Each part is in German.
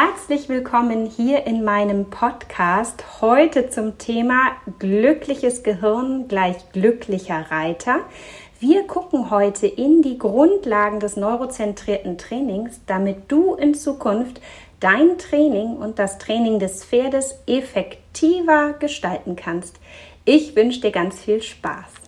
Herzlich willkommen hier in meinem Podcast. Heute zum Thema glückliches Gehirn gleich glücklicher Reiter. Wir gucken heute in die Grundlagen des neurozentrierten Trainings, damit du in Zukunft dein Training und das Training des Pferdes effektiver gestalten kannst. Ich wünsche dir ganz viel Spaß.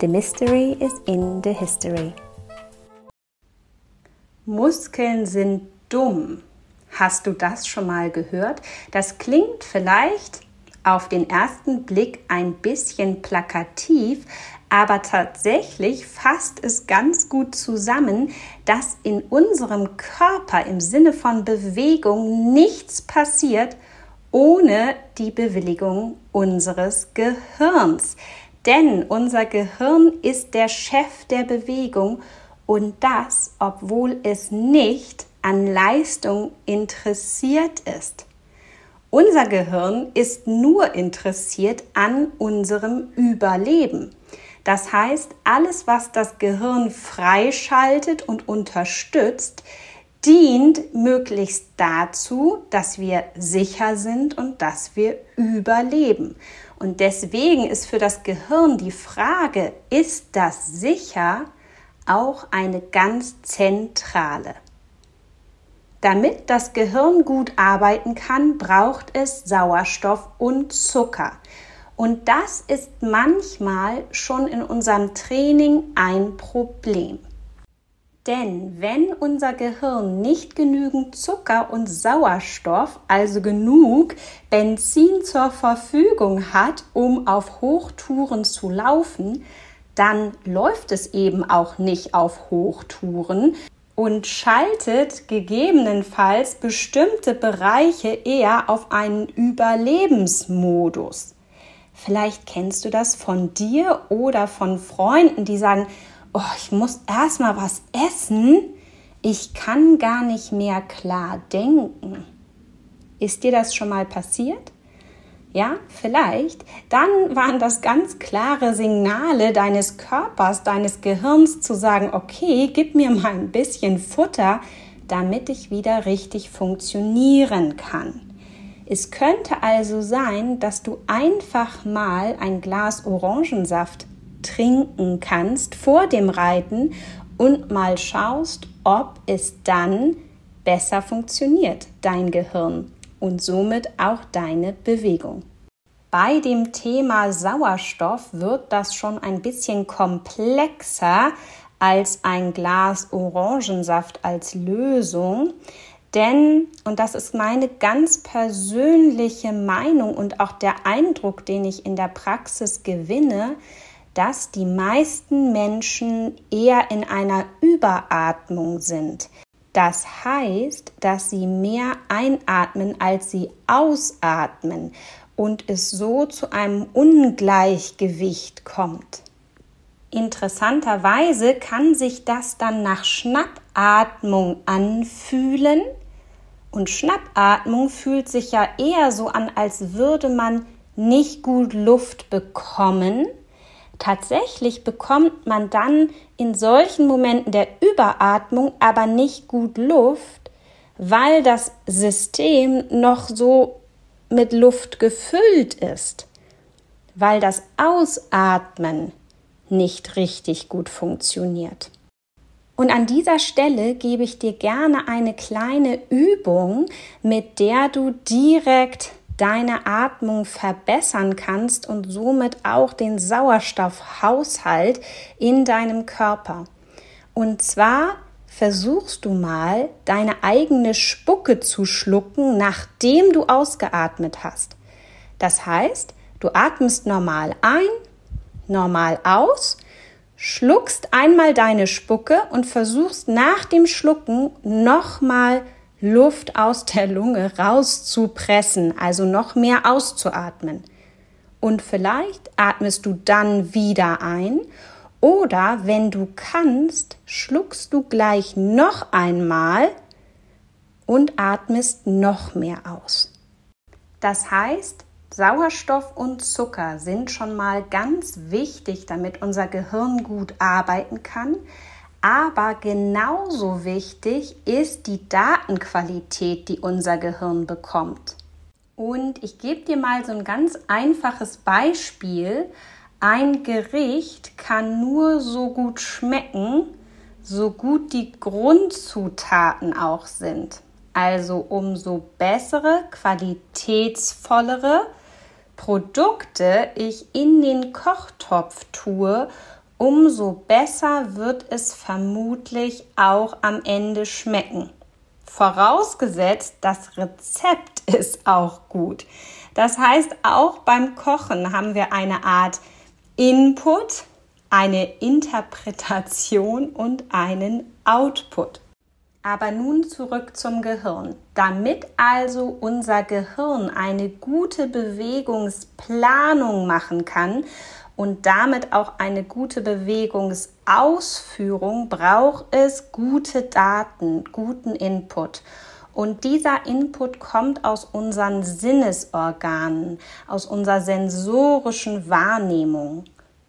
The mystery is in the history. Muskeln sind dumm. Hast du das schon mal gehört? Das klingt vielleicht auf den ersten Blick ein bisschen plakativ, aber tatsächlich fasst es ganz gut zusammen, dass in unserem Körper im Sinne von Bewegung nichts passiert ohne die Bewilligung unseres Gehirns. Denn unser Gehirn ist der Chef der Bewegung und das, obwohl es nicht an Leistung interessiert ist. Unser Gehirn ist nur interessiert an unserem Überleben. Das heißt, alles, was das Gehirn freischaltet und unterstützt, dient möglichst dazu, dass wir sicher sind und dass wir überleben. Und deswegen ist für das Gehirn die Frage, ist das sicher, auch eine ganz zentrale. Damit das Gehirn gut arbeiten kann, braucht es Sauerstoff und Zucker. Und das ist manchmal schon in unserem Training ein Problem. Denn wenn unser Gehirn nicht genügend Zucker und Sauerstoff, also genug Benzin zur Verfügung hat, um auf Hochtouren zu laufen, dann läuft es eben auch nicht auf Hochtouren und schaltet gegebenenfalls bestimmte Bereiche eher auf einen Überlebensmodus. Vielleicht kennst du das von dir oder von Freunden, die sagen, oh, ich muss erstmal was essen, ich kann gar nicht mehr klar denken. Ist dir das schon mal passiert? Ja, vielleicht. Dann waren das ganz klare Signale deines Körpers, deines Gehirns zu sagen, okay, gib mir mal ein bisschen Futter, damit ich wieder richtig funktionieren kann. Es könnte also sein, dass du einfach mal ein Glas Orangensaft trinken kannst vor dem Reiten und mal schaust, ob es dann besser funktioniert, dein Gehirn und somit auch deine Bewegung. Bei dem Thema Sauerstoff wird das schon ein bisschen komplexer als ein Glas Orangensaft als Lösung. Denn, und das ist meine ganz persönliche Meinung und auch der Eindruck, den ich in der Praxis gewinne, dass die meisten Menschen eher in einer Überatmung sind. Das heißt, dass sie mehr einatmen, als sie ausatmen und es so zu einem Ungleichgewicht kommt. Interessanterweise kann sich das dann nach Schnappatmung anfühlen und Schnappatmung fühlt sich ja eher so an, als würde man nicht gut Luft bekommen Tatsächlich bekommt man dann in solchen Momenten der Überatmung aber nicht gut Luft, weil das System noch so mit Luft gefüllt ist, weil das Ausatmen nicht richtig gut funktioniert. Und an dieser Stelle gebe ich dir gerne eine kleine Übung, mit der du direkt deine Atmung verbessern kannst und somit auch den Sauerstoffhaushalt in deinem Körper. Und zwar versuchst du mal, deine eigene Spucke zu schlucken, nachdem du ausgeatmet hast. Das heißt, du atmest normal ein, normal aus, schluckst einmal deine Spucke und versuchst nach dem Schlucken nochmal Luft aus der Lunge rauszupressen, also noch mehr auszuatmen. Und vielleicht atmest du dann wieder ein oder wenn du kannst, schluckst du gleich noch einmal und atmest noch mehr aus. Das heißt, Sauerstoff und Zucker sind schon mal ganz wichtig, damit unser Gehirn gut arbeiten kann. Aber genauso wichtig ist die Datenqualität, die unser Gehirn bekommt. Und ich gebe dir mal so ein ganz einfaches Beispiel. Ein Gericht kann nur so gut schmecken, so gut die Grundzutaten auch sind. Also umso bessere, qualitätsvollere Produkte ich in den Kochtopf tue, umso besser wird es vermutlich auch am Ende schmecken. Vorausgesetzt, das Rezept ist auch gut. Das heißt, auch beim Kochen haben wir eine Art Input, eine Interpretation und einen Output. Aber nun zurück zum Gehirn. Damit also unser Gehirn eine gute Bewegungsplanung machen kann und damit auch eine gute Bewegungsausführung, braucht es gute Daten, guten Input. Und dieser Input kommt aus unseren Sinnesorganen, aus unserer sensorischen Wahrnehmung.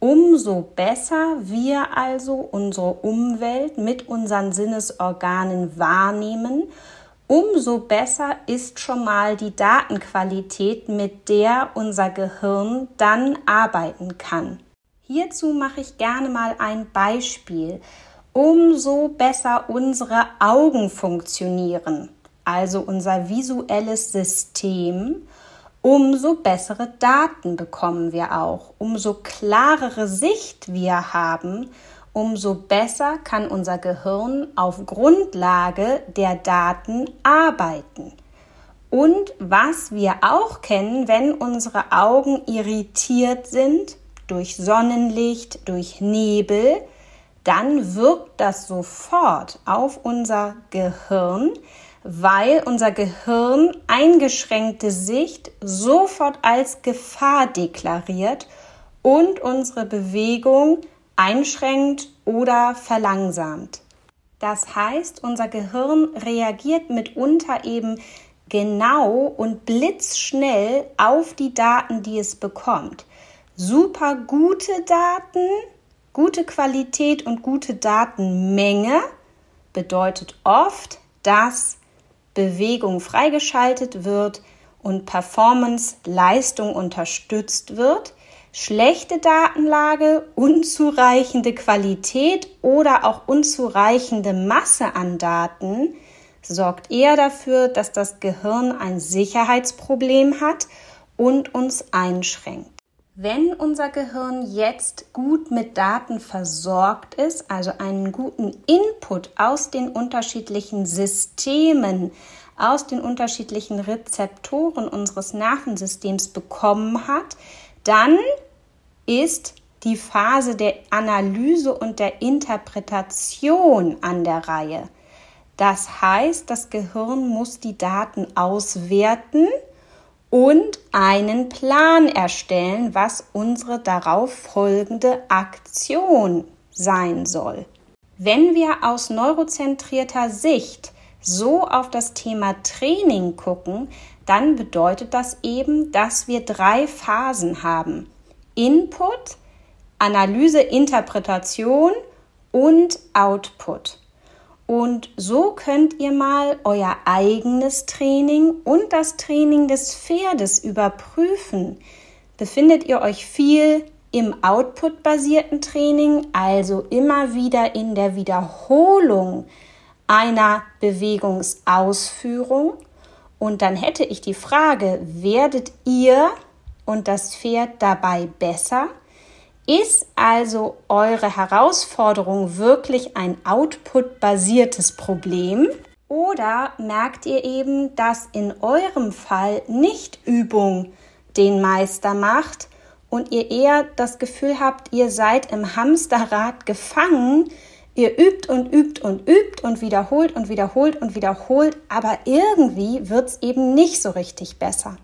Umso besser wir also unsere Umwelt mit unseren Sinnesorganen wahrnehmen, umso besser ist schon mal die Datenqualität, mit der unser Gehirn dann arbeiten kann. Hierzu mache ich gerne mal ein Beispiel. Umso besser unsere Augen funktionieren, also unser visuelles System, umso bessere Daten bekommen wir auch, umso klarere Sicht wir haben, umso besser kann unser Gehirn auf Grundlage der Daten arbeiten. Und was wir auch kennen, wenn unsere Augen irritiert sind durch Sonnenlicht, durch Nebel, dann wirkt das sofort auf unser Gehirn, weil unser Gehirn eingeschränkte Sicht sofort als Gefahr deklariert und unsere Bewegung einschränkt oder verlangsamt. Das heißt, unser Gehirn reagiert mitunter eben genau und blitzschnell auf die Daten, die es bekommt. Super gute Daten, gute Qualität und gute Datenmenge bedeutet oft, dass Bewegung freigeschaltet wird und Performance, Leistung unterstützt wird, schlechte Datenlage, unzureichende Qualität oder auch unzureichende Masse an Daten sorgt eher dafür, dass das Gehirn ein Sicherheitsproblem hat und uns einschränkt. Wenn unser Gehirn jetzt gut mit Daten versorgt ist, also einen guten Input aus den unterschiedlichen Systemen, aus den unterschiedlichen Rezeptoren unseres Nervensystems bekommen hat, dann ist die Phase der Analyse und der Interpretation an der Reihe. Das heißt, das Gehirn muss die Daten auswerten und einen Plan erstellen, was unsere darauf folgende Aktion sein soll. Wenn wir aus neurozentrierter Sicht so auf das Thema Training gucken, dann bedeutet das eben, dass wir drei Phasen haben. Input, Analyse, Interpretation und Output. Und so könnt ihr mal euer eigenes Training und das Training des Pferdes überprüfen. Befindet ihr euch viel im Output-basierten Training, also immer wieder in der Wiederholung einer Bewegungsausführung? Und dann hätte ich die Frage, werdet ihr und das Pferd dabei besser? Ist also eure Herausforderung wirklich ein output-basiertes Problem? Oder merkt ihr eben, dass in eurem Fall nicht Übung den Meister macht und ihr eher das Gefühl habt, ihr seid im Hamsterrad gefangen, ihr übt und übt und übt und wiederholt und wiederholt und wiederholt, aber irgendwie wird es eben nicht so richtig besser.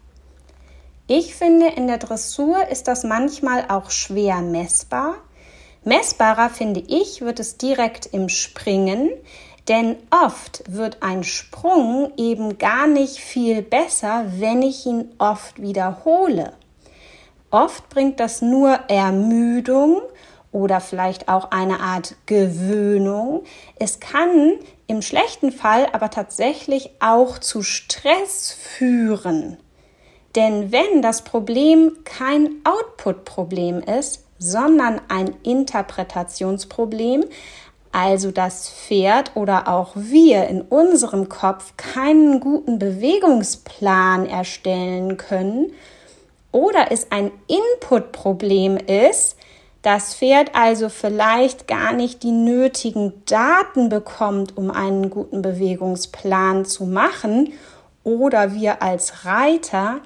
Ich finde, in der Dressur ist das manchmal auch schwer messbar. Messbarer finde ich, wird es direkt im Springen, denn oft wird ein Sprung eben gar nicht viel besser, wenn ich ihn oft wiederhole. Oft bringt das nur Ermüdung oder vielleicht auch eine Art Gewöhnung. Es kann im schlechten Fall aber tatsächlich auch zu Stress führen. Denn wenn das Problem kein Output-Problem ist, sondern ein Interpretationsproblem, also das Pferd oder auch wir in unserem Kopf keinen guten Bewegungsplan erstellen können oder es ein Input-Problem ist, das Pferd also vielleicht gar nicht die nötigen Daten bekommt, um einen guten Bewegungsplan zu machen, oder wir als Reiter,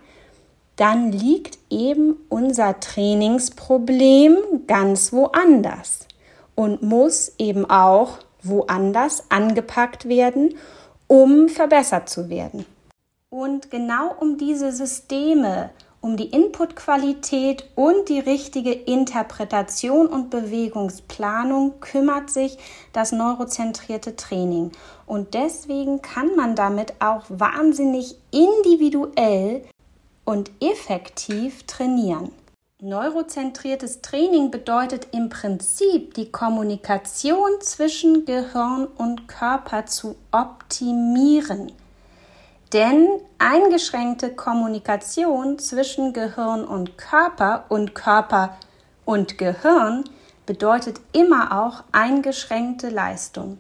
dann liegt eben unser Trainingsproblem ganz woanders und muss eben auch woanders angepackt werden, um verbessert zu werden. Und genau um diese Systeme, um die Inputqualität und die richtige Interpretation und Bewegungsplanung kümmert sich das neurozentrierte Training. Und deswegen kann man damit auch wahnsinnig individuell und effektiv trainieren. Neurozentriertes Training bedeutet im Prinzip die Kommunikation zwischen Gehirn und Körper zu optimieren. Denn eingeschränkte Kommunikation zwischen Gehirn und Körper und Körper und Gehirn bedeutet immer auch eingeschränkte Leistung.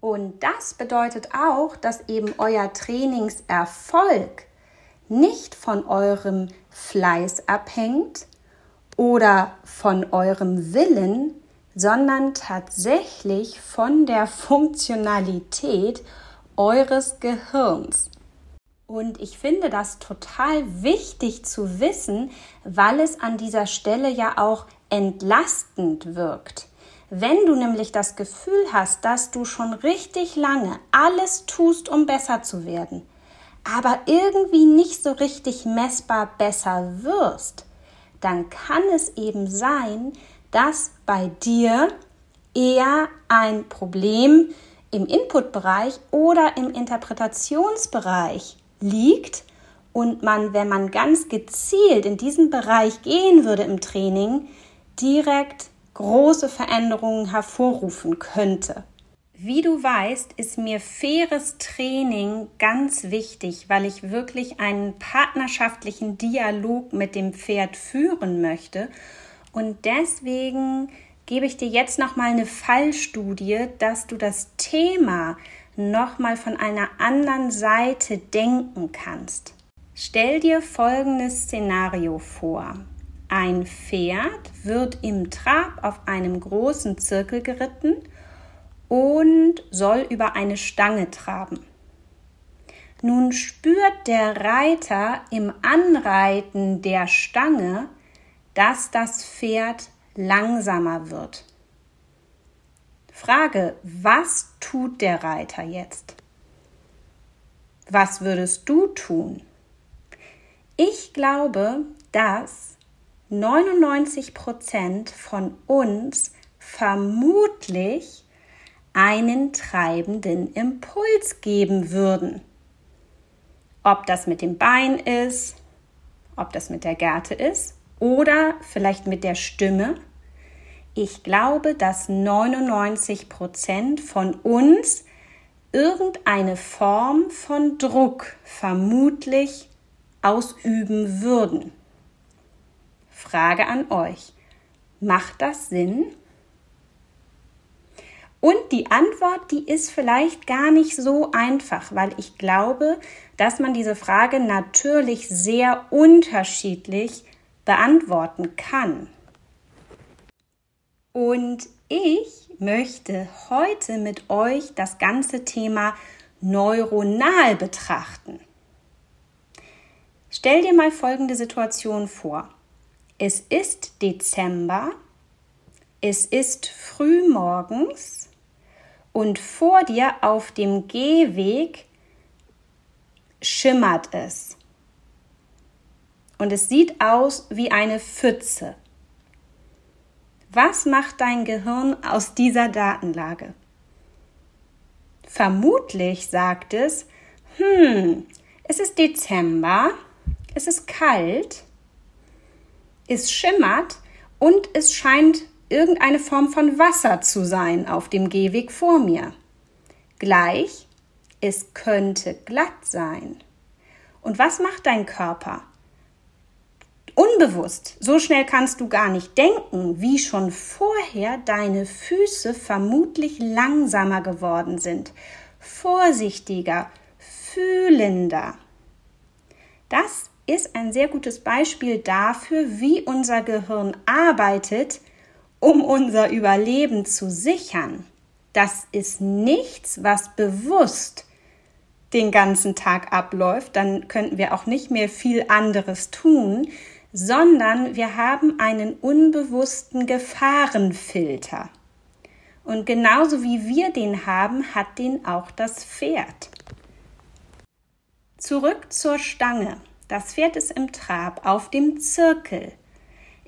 Und das bedeutet auch, dass eben euer Trainingserfolg nicht von eurem Fleiß abhängt, oder von eurem Willen, sondern tatsächlich von der Funktionalität eures Gehirns. Und ich finde das total wichtig zu wissen, weil es an dieser Stelle ja auch entlastend wirkt. Wenn du nämlich das Gefühl hast, dass du schon richtig lange alles tust, um besser zu werden, aber irgendwie nicht so richtig messbar besser wirst, dann kann es eben sein, dass bei dir eher ein Problem im Inputbereich oder im Interpretationsbereich liegt und man, wenn man ganz gezielt in diesen Bereich gehen würde im Training, direkt große Veränderungen hervorrufen könnte. Wie du weißt, ist mir faires Training ganz wichtig, weil ich wirklich einen partnerschaftlichen Dialog mit dem Pferd führen möchte. Und deswegen gebe ich dir jetzt nochmal eine Fallstudie, dass du das Thema nochmal von einer anderen Seite denken kannst. Stell dir folgendes Szenario vor. Ein Pferd wird im Trab auf einem großen Zirkel geritten und soll über eine Stange traben. Nun spürt der Reiter im Anreiten der Stange, dass das Pferd langsamer wird. Frage, was tut der Reiter jetzt? Was würdest du tun? Ich glaube, dass 99 Prozent von uns vermutlich einen treibenden Impuls geben würden. Ob das mit dem Bein ist, ob das mit der Gerte ist oder vielleicht mit der Stimme. Ich glaube, dass 99 Prozent von uns irgendeine Form von Druck vermutlich ausüben würden. Frage an euch. Macht das Sinn? Und die Antwort, die ist vielleicht gar nicht so einfach, weil ich glaube, dass man diese Frage natürlich sehr unterschiedlich beantworten kann. Und ich möchte heute mit euch das ganze Thema neuronal betrachten. Stell dir mal folgende Situation vor. Es ist Dezember, es ist frühmorgens und vor dir auf dem Gehweg schimmert es. Und es sieht aus wie eine Pfütze. Was macht dein Gehirn aus dieser Datenlage? Vermutlich sagt es, hm, es ist Dezember, es ist kalt, es schimmert und es scheint irgendeine Form von Wasser zu sein auf dem Gehweg vor mir. Gleich, es könnte glatt sein. Und was macht dein Körper? Unbewusst, so schnell kannst du gar nicht denken, wie schon vorher deine Füße vermutlich langsamer geworden sind, vorsichtiger, fühlender. Das ist ein sehr gutes Beispiel dafür, wie unser Gehirn arbeitet, um unser Überleben zu sichern. Das ist nichts, was bewusst den ganzen Tag abläuft, dann könnten wir auch nicht mehr viel anderes tun, sondern wir haben einen unbewussten Gefahrenfilter. Und genauso wie wir den haben, hat den auch das Pferd. Zurück zur Stange. Das Pferd ist im Trab auf dem Zirkel.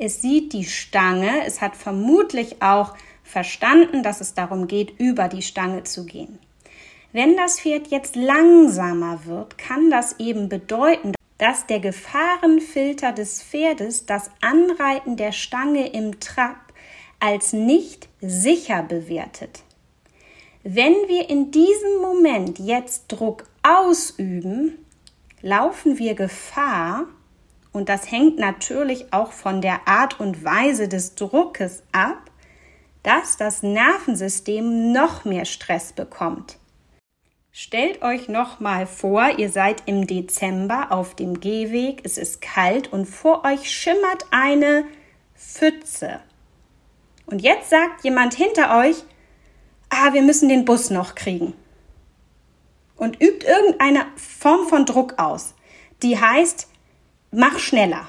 Es sieht die Stange, es hat vermutlich auch verstanden, dass es darum geht, über die Stange zu gehen. Wenn das Pferd jetzt langsamer wird, kann das eben bedeuten, dass der Gefahrenfilter des Pferdes das Anreiten der Stange im Trab als nicht sicher bewertet. Wenn wir in diesem Moment jetzt Druck ausüben, laufen wir Gefahr, und das hängt natürlich auch von der Art und Weise des Druckes ab, dass das Nervensystem noch mehr Stress bekommt. Stellt euch noch mal vor, ihr seid im Dezember auf dem Gehweg, es ist kalt und vor euch schimmert eine Pfütze. Und jetzt sagt jemand hinter euch, ah, wir müssen den Bus noch kriegen und übt irgendeine Form von Druck aus, die heißt, mach schneller.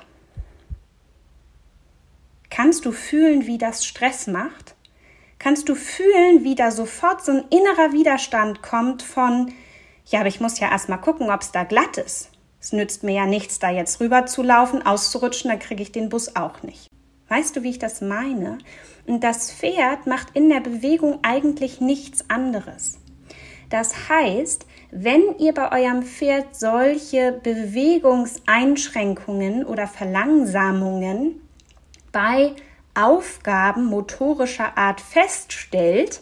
Kannst du fühlen, wie das Stress macht? Kannst du fühlen, wie da sofort so ein innerer Widerstand kommt von, ja, aber ich muss ja erstmal gucken, ob es da glatt ist. Es nützt mir ja nichts, da jetzt rüber zu laufen, auszurutschen, dann kriege ich den Bus auch nicht. Weißt du, wie ich das meine? Und das Pferd macht in der Bewegung eigentlich nichts anderes. Das heißt, wenn ihr bei eurem Pferd solche Bewegungseinschränkungen oder Verlangsamungen bei Aufgaben motorischer Art feststellt,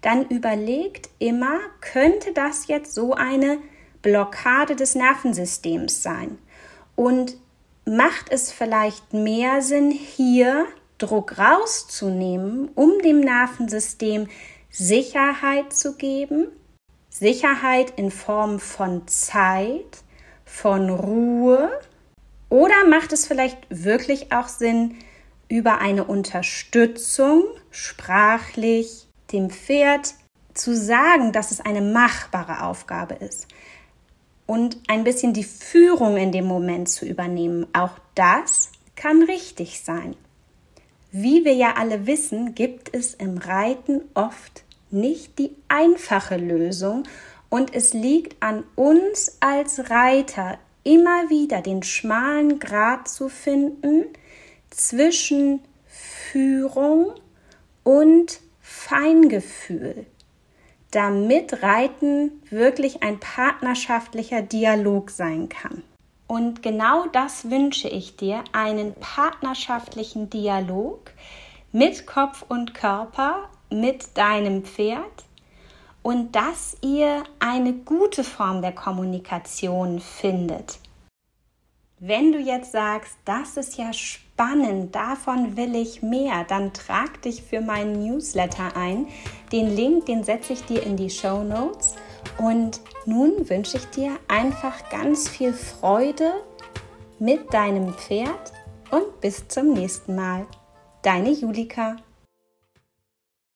dann überlegt immer, könnte das jetzt so eine Blockade des Nervensystems sein? Und macht es vielleicht mehr Sinn, hier Druck rauszunehmen, um dem Nervensystem Sicherheit zu geben, Sicherheit in Form von Zeit, von Ruhe? Oder macht es vielleicht wirklich auch Sinn, über eine Unterstützung sprachlich dem Pferd zu sagen, dass es eine machbare Aufgabe ist und ein bisschen die Führung in dem Moment zu übernehmen. Auch das kann richtig sein. Wie wir ja alle wissen, gibt es im Reiten oft nicht die einfache Lösung und es liegt an uns als Reiter immer wieder den schmalen Grat zu finden zwischen Führung und Feingefühl, damit Reiten wirklich ein partnerschaftlicher Dialog sein kann. Und genau das wünsche ich dir, einen partnerschaftlichen Dialog mit Kopf und Körper mit deinem Pferd und dass ihr eine gute Form der Kommunikation findet. Wenn du jetzt sagst, das ist ja spannend, davon will ich mehr, dann trag dich für meinen Newsletter ein. Den Link, den setze ich dir in die Show Notes. Und nun wünsche ich dir einfach ganz viel Freude mit deinem Pferd und bis zum nächsten Mal. Deine Julika.